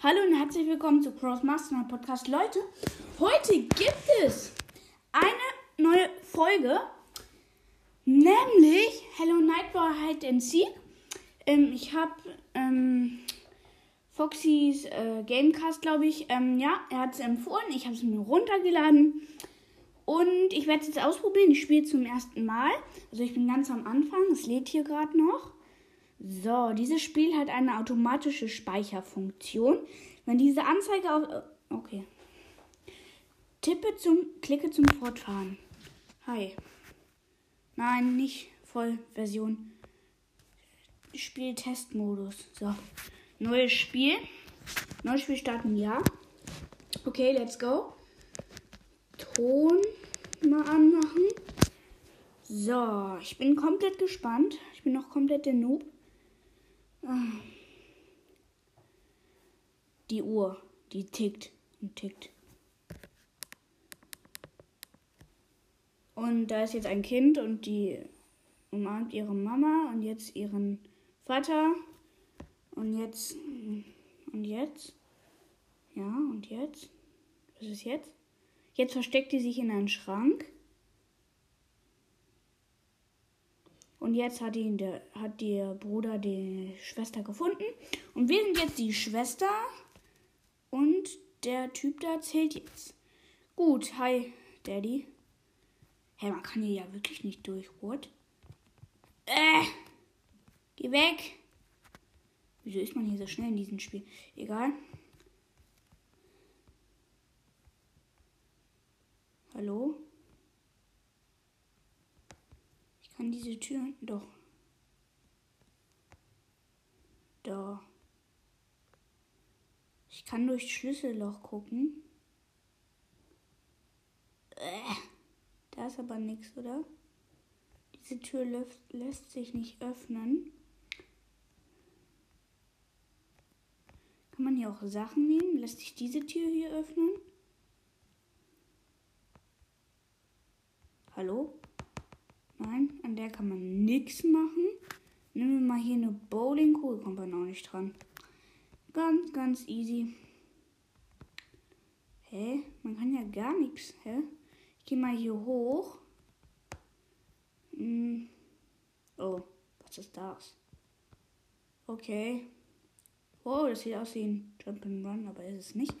Hallo und herzlich willkommen zu Crossmaster Podcast. Leute, heute gibt es eine neue Folge, nämlich Hello Nightboy Hide and Seek. Ähm, ich habe ähm, Foxys äh, Gamecast, glaube ich. Ähm, ja, er hat es empfohlen. Ich habe es mir runtergeladen. Und ich werde es jetzt ausprobieren. Ich spiele zum ersten Mal. Also ich bin ganz am Anfang. Es lädt hier gerade noch. So, dieses Spiel hat eine automatische Speicherfunktion. Wenn diese Anzeige auf... äh, Okay. Tippe zum... Klicke zum Fortfahren. Hi. Nein, nicht Vollversion. Spieltestmodus. So. Neues Spiel. Neues Spiel starten, ja. Okay, let's go. Ton mal anmachen. So, ich bin komplett gespannt. Ich bin noch komplett der Noob. Die Uhr, die tickt und tickt. Und da ist jetzt ein Kind und die umarmt ihre Mama und jetzt ihren Vater. Und jetzt. Und jetzt? Ja, und jetzt? Was ist jetzt? Jetzt versteckt die sich in einen Schrank. Und jetzt hat, ihn der, hat der Bruder die Schwester gefunden. Und wir sind jetzt die Schwester. Und der Typ da erzählt jetzt. Gut, hi, Daddy. Hä, man kann hier ja wirklich nicht durch. What? Äh, geh weg. Wieso ist man hier so schnell in diesem Spiel? Egal. Hallo? Ich kann diese Tür. Doch. Da. Ich kann durch Schlüsselloch gucken. Äh, da ist aber nichts, oder? Diese Tür lässt, lässt sich nicht öffnen. Kann man hier auch Sachen nehmen? Lässt sich diese Tür hier öffnen? Hallo? Nein, an der kann man nichts machen. Nehmen wir mal hier eine Bowlingkugel, kommt man auch nicht dran. Ganz, ganz easy. Hä? Man kann ja gar nichts. Hä? Ich gehe mal hier hoch. Hm. Oh, was ist das? Okay. Oh, das sieht aus wie ein Jump'n'Run, aber ist es nicht.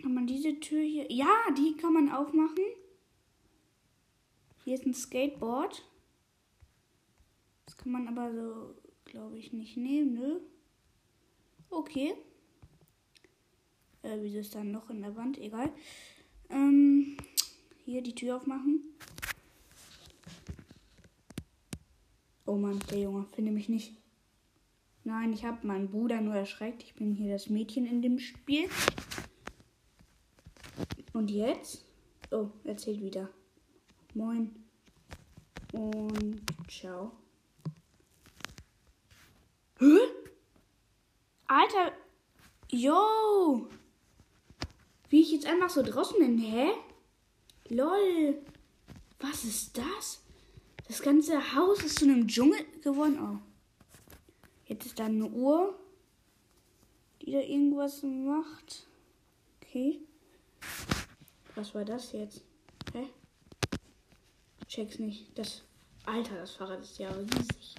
Kann man diese Tür hier. Ja, die kann man aufmachen. Hier ist ein Skateboard. Das kann man aber so, glaube ich, nicht nehmen, ne? Okay. Äh, wieso ist da ein Loch in der Wand? Egal. Ähm, hier die Tür aufmachen. Oh Mann, der Junge, finde mich nicht. Nein, ich habe meinen Bruder nur erschreckt. Ich bin hier das Mädchen in dem Spiel. Und jetzt? Oh, erzählt wieder. Moin. Und ciao. Hä? Alter. Yo. Wie ich jetzt einfach so draußen bin. Hä? Lol. Was ist das? Das ganze Haus ist zu einem Dschungel geworden. Oh. Jetzt ist da eine Uhr, die da irgendwas macht. Okay. Was war das jetzt? Check's nicht. Das. Alter, das Fahrrad ist ja riesig.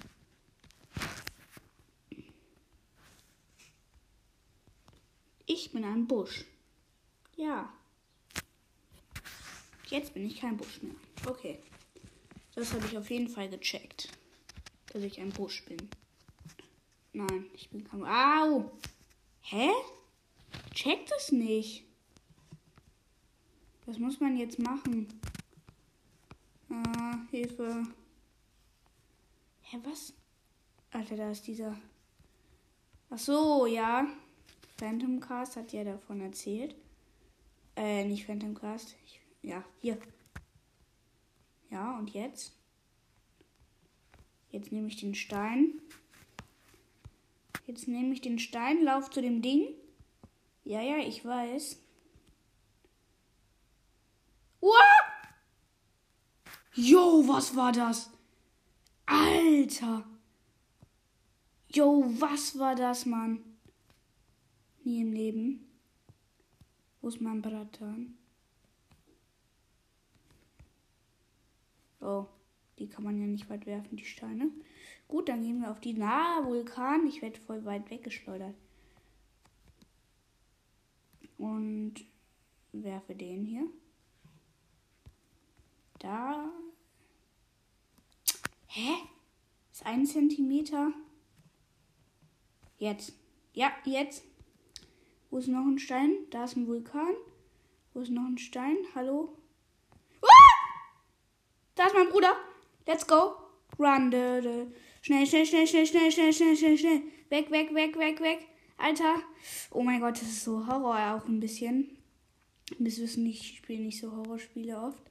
Ich bin ein Busch. Ja. Jetzt bin ich kein Busch mehr. Okay. Das habe ich auf jeden Fall gecheckt. Dass ich ein Busch bin. Nein, ich bin kein. Au! Hä? Checkt es nicht. Was muss man jetzt machen? Ah, Hilfe. Hä, was? Alter, da ist dieser. Ach so, ja. Phantom Cast hat ja davon erzählt. Äh, nicht Phantom Cast. Ich, ja, hier. Ja, und jetzt? Jetzt nehme ich den Stein. Jetzt nehme ich den Stein, lauf zu dem Ding. Ja, ja, ich weiß. Uah! Jo, was war das? Alter. Jo, was war das, Mann? Nie im Leben. Wo ist mein Bratan? Oh, die kann man ja nicht weit werfen, die Steine. Gut, dann gehen wir auf die nahe Vulkan. Ich werde voll weit weggeschleudert. Und werfe den hier. Da. Hä? Ist ein Zentimeter. Jetzt. Ja, jetzt. Wo ist noch ein Stein? Da ist ein Vulkan. Wo ist noch ein Stein? Hallo? Ah! Da ist mein Bruder. Let's go. Run. Schnell, schnell, schnell, schnell, schnell, schnell, schnell, schnell, schnell. Weg, weg, weg, weg, weg. Alter. Oh mein Gott, das ist so Horror auch ein bisschen. Bis wissen, ich spiele nicht so Horrorspiele oft.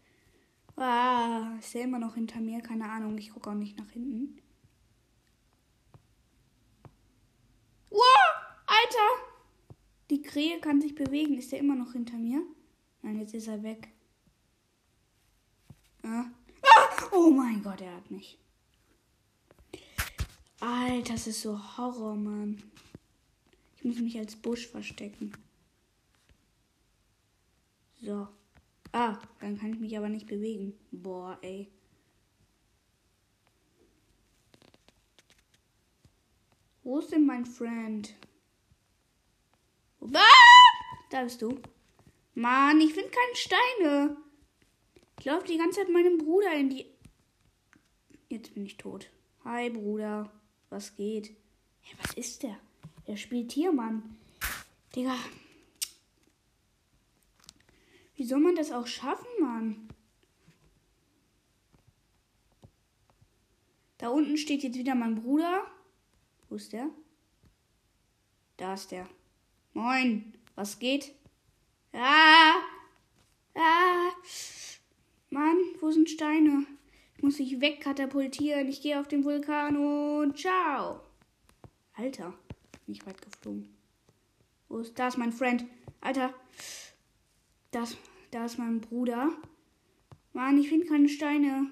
Ah, ist der immer noch hinter mir? Keine Ahnung, ich gucke auch nicht nach hinten. Wow, Alter! Die Krähe kann sich bewegen. Ist der immer noch hinter mir? Nein, jetzt ist er weg. Ah. Ah! Oh mein Gott, er hat mich. Alter, das ist so Horror, Mann. Ich muss mich als Busch verstecken. So. Ah, dann kann ich mich aber nicht bewegen. Boah, ey. Wo ist denn mein Friend? Ah! Da bist du. Mann, ich finde keine Steine. Ich laufe die ganze Zeit meinem Bruder in die. Jetzt bin ich tot. Hi, Bruder. Was geht? Hey, was ist der? Der spielt hier, Mann. Digga. Wie soll man das auch schaffen, Mann? Da unten steht jetzt wieder mein Bruder. Wo ist der? Da ist der. Moin, was geht? Ah! Ah! Mann, wo sind Steine? Ich muss mich wegkatapultieren. Ich gehe auf den Vulkan und ciao. Alter, nicht weit geflogen. Wo ist, da ist mein Friend. Alter, das, da ist mein Bruder. Mann, ich finde keine Steine.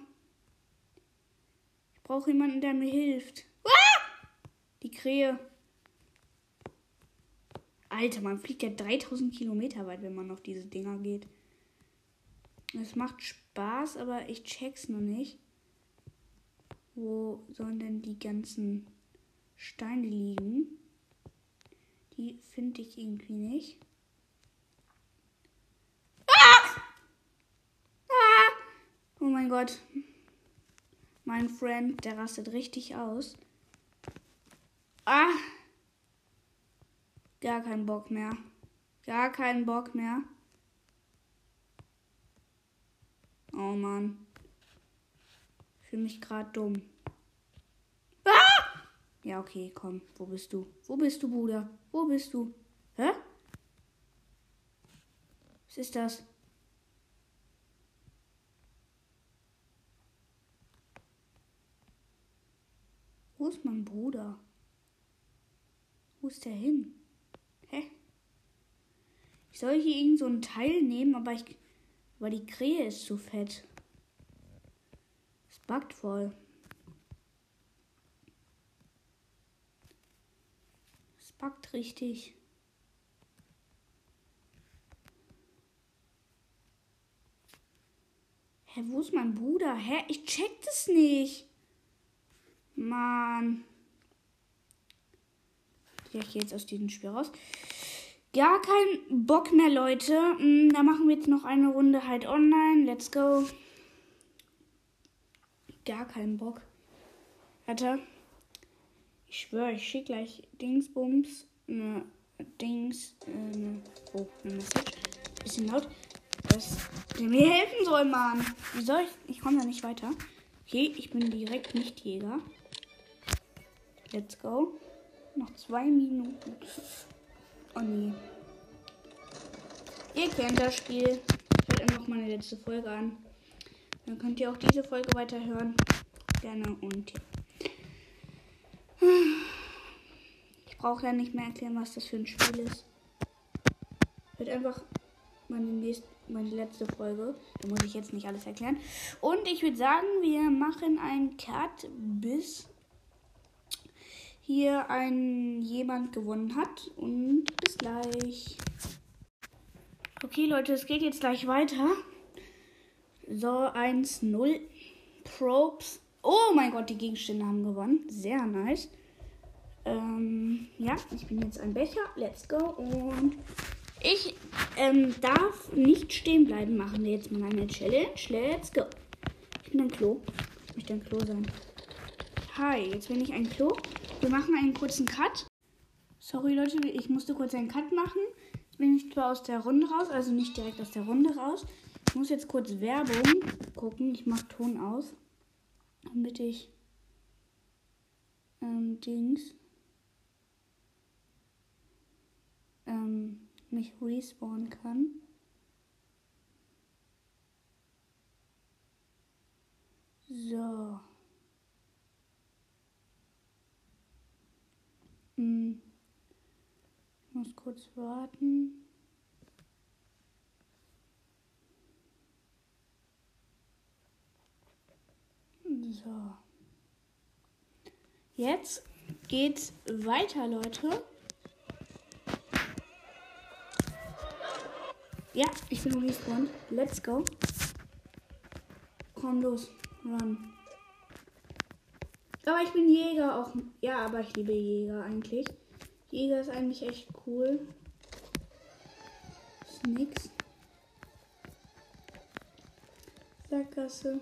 Ich brauche jemanden, der mir hilft. Ah! Die Krähe. Alter, man fliegt ja 3000 Kilometer weit, wenn man auf diese Dinger geht. Es macht Spaß, aber ich check's noch nicht. Wo sollen denn die ganzen Steine liegen? Die finde ich irgendwie nicht. Ah! Ah! Oh mein Gott. Mein Friend, der rastet richtig aus. Ah! Gar keinen Bock mehr. Gar keinen Bock mehr. Oh Mann. Ich fühle mich gerade dumm. Ah! Ja, okay, komm. Wo bist du? Wo bist du, Bruder? Wo bist du? Hä? Was ist das? Ist mein Bruder? Wo ist der hin? Hä? Ich soll hier irgend so ein Teil nehmen, aber ich. Aber die Krähe ist zu fett. Es backt voll. Es backt richtig. Hä, wo ist mein Bruder? Hä, ich check das nicht. Mann. Ich gehe jetzt aus diesem Spiel raus. Gar kein Bock mehr, Leute. Mm, da machen wir jetzt noch eine Runde halt online. Let's go. Gar keinen Bock. Warte. Ich schwöre, ich schicke gleich Dingsbums. Ne, Dings. Äh, ne, oh, eine Message. Bisschen laut. Dass der mir helfen soll, Mann. Wie soll ich? Ich komme da nicht weiter. Okay, ich bin direkt nicht Jäger. Let's go. Noch zwei Minuten. Oh nee. Ihr kennt das Spiel. Ich höre einfach meine letzte Folge an. Dann könnt ihr auch diese Folge weiterhören. Gerne und ja. Ich brauche ja nicht mehr erklären, was das für ein Spiel ist. Wird einfach meine, nächste, meine letzte Folge. Da muss ich jetzt nicht alles erklären. Und ich würde sagen, wir machen einen Cut bis hier ein jemand gewonnen hat. Und bis gleich. Okay, Leute, es geht jetzt gleich weiter. So, 1-0. Probes. Oh mein Gott, die Gegenstände haben gewonnen. Sehr nice. Ähm, ja, ich bin jetzt ein Becher. Let's go. Und ich ähm, darf nicht stehen bleiben. Machen wir jetzt mal eine Challenge. Let's go. Ich bin ein Klo. Ich möchte ein Klo sein. Hi, jetzt bin ich ein Klo. Wir machen einen kurzen Cut. Sorry Leute, ich musste kurz einen Cut machen. Jetzt bin ich zwar aus der Runde raus, also nicht direkt aus der Runde raus. Ich muss jetzt kurz Werbung gucken. Ich mache Ton aus, damit ich ähm, Dings ähm, mich respawnen kann. So. Hm. Ich muss kurz warten. So. Jetzt geht's weiter, Leute. Ja, ich bin respawned. Let's go. Komm los. Run. Aber ich bin Jäger auch. Ja, aber ich liebe Jäger eigentlich. Jäger ist eigentlich echt cool. Ist nix. Sackgasse.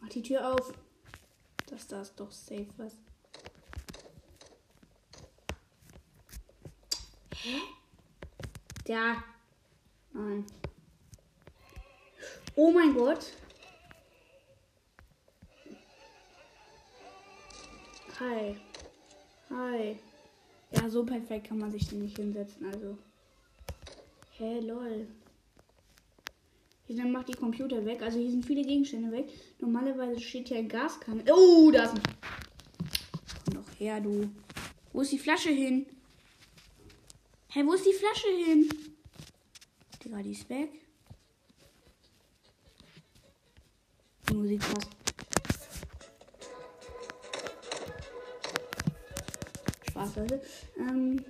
Mach die Tür auf. Das da ist doch safe was. Hä? Da. Nein. Oh mein Gott. Hi. Hi. Ja, so perfekt kann man sich den nicht hinsetzen, also. Hä, hey, lol. Hier dann macht die Computer weg. Also hier sind viele Gegenstände weg. Normalerweise steht hier ein Gaskanne. Oh, da ist ein. Komm doch her, du. Wo ist die Flasche hin? Hä, hey, wo ist die Flasche hin? Digga, die ist weg. Die Musik passt. Spaß, Leute. Ähm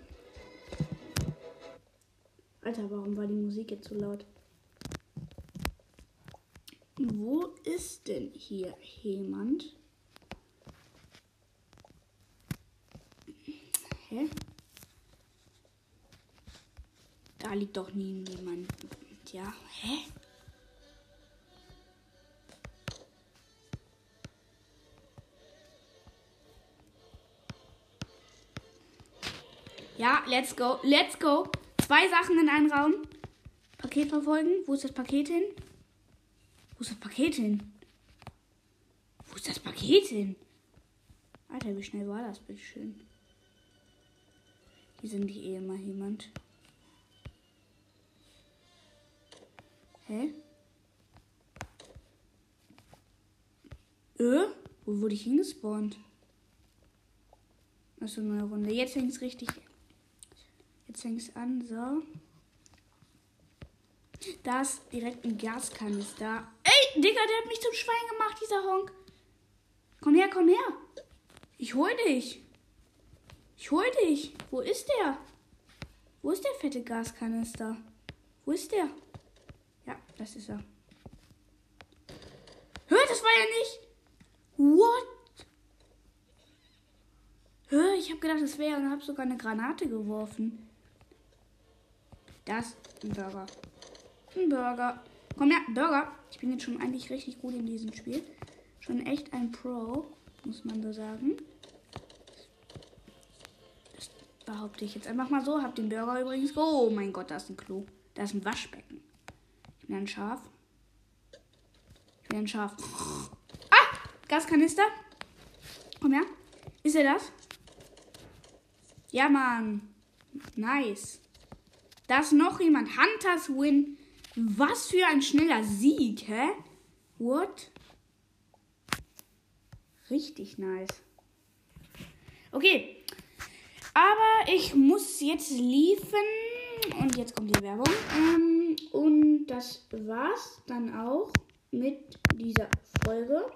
Alter, warum war die Musik jetzt so laut? Wo ist denn hier jemand? Hä? Da liegt doch nie jemand. Ja, hä? Ja, let's go. Let's go. Zwei Sachen in einem Raum. Paket verfolgen. Wo ist das Paket hin? Wo ist das Paket hin? Wo ist das Paket hin? Alter, wie schnell war das, bitte schön. Hier sind die eh immer jemand. Hä? Äh? Wo wurde ich hingespawnt? Achso, neue Runde. Jetzt fängt es richtig. Jetzt fängt es an, so. Da ist direkt ein Gaskanister. Ey, Digga, der hat mich zum Schwein gemacht, dieser Honk. Komm her, komm her. Ich hol dich. Ich hol dich. Wo ist der? Wo ist der fette Gaskanister? Wo ist der? Ja, das ist er. Hör, das war ja nicht. What? Hör, ich habe gedacht, das wäre und habe sogar eine Granate geworfen. Das ist ein Burger. Ein Burger. Komm her, Burger. Ich bin jetzt schon eigentlich richtig gut in diesem Spiel. Schon echt ein Pro, muss man so sagen. Das behaupte ich jetzt einfach mal so. Hab den Burger übrigens. Oh mein Gott, da ist ein Klo. Da ist ein Waschbecken. Ich bin ein Schaf. Ich bin ein Schaf. Ah! Gaskanister. Komm her. Ist er das? Ja, Mann. Nice. Da ist noch jemand. Hunters Win. Was für ein schneller Sieg, hä? What? Richtig nice. Okay. Aber ich muss jetzt liefen. Und jetzt kommt die Werbung. Ähm, und das war's dann auch mit dieser Folge.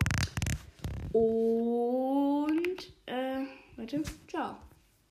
Und, äh, warte, ciao.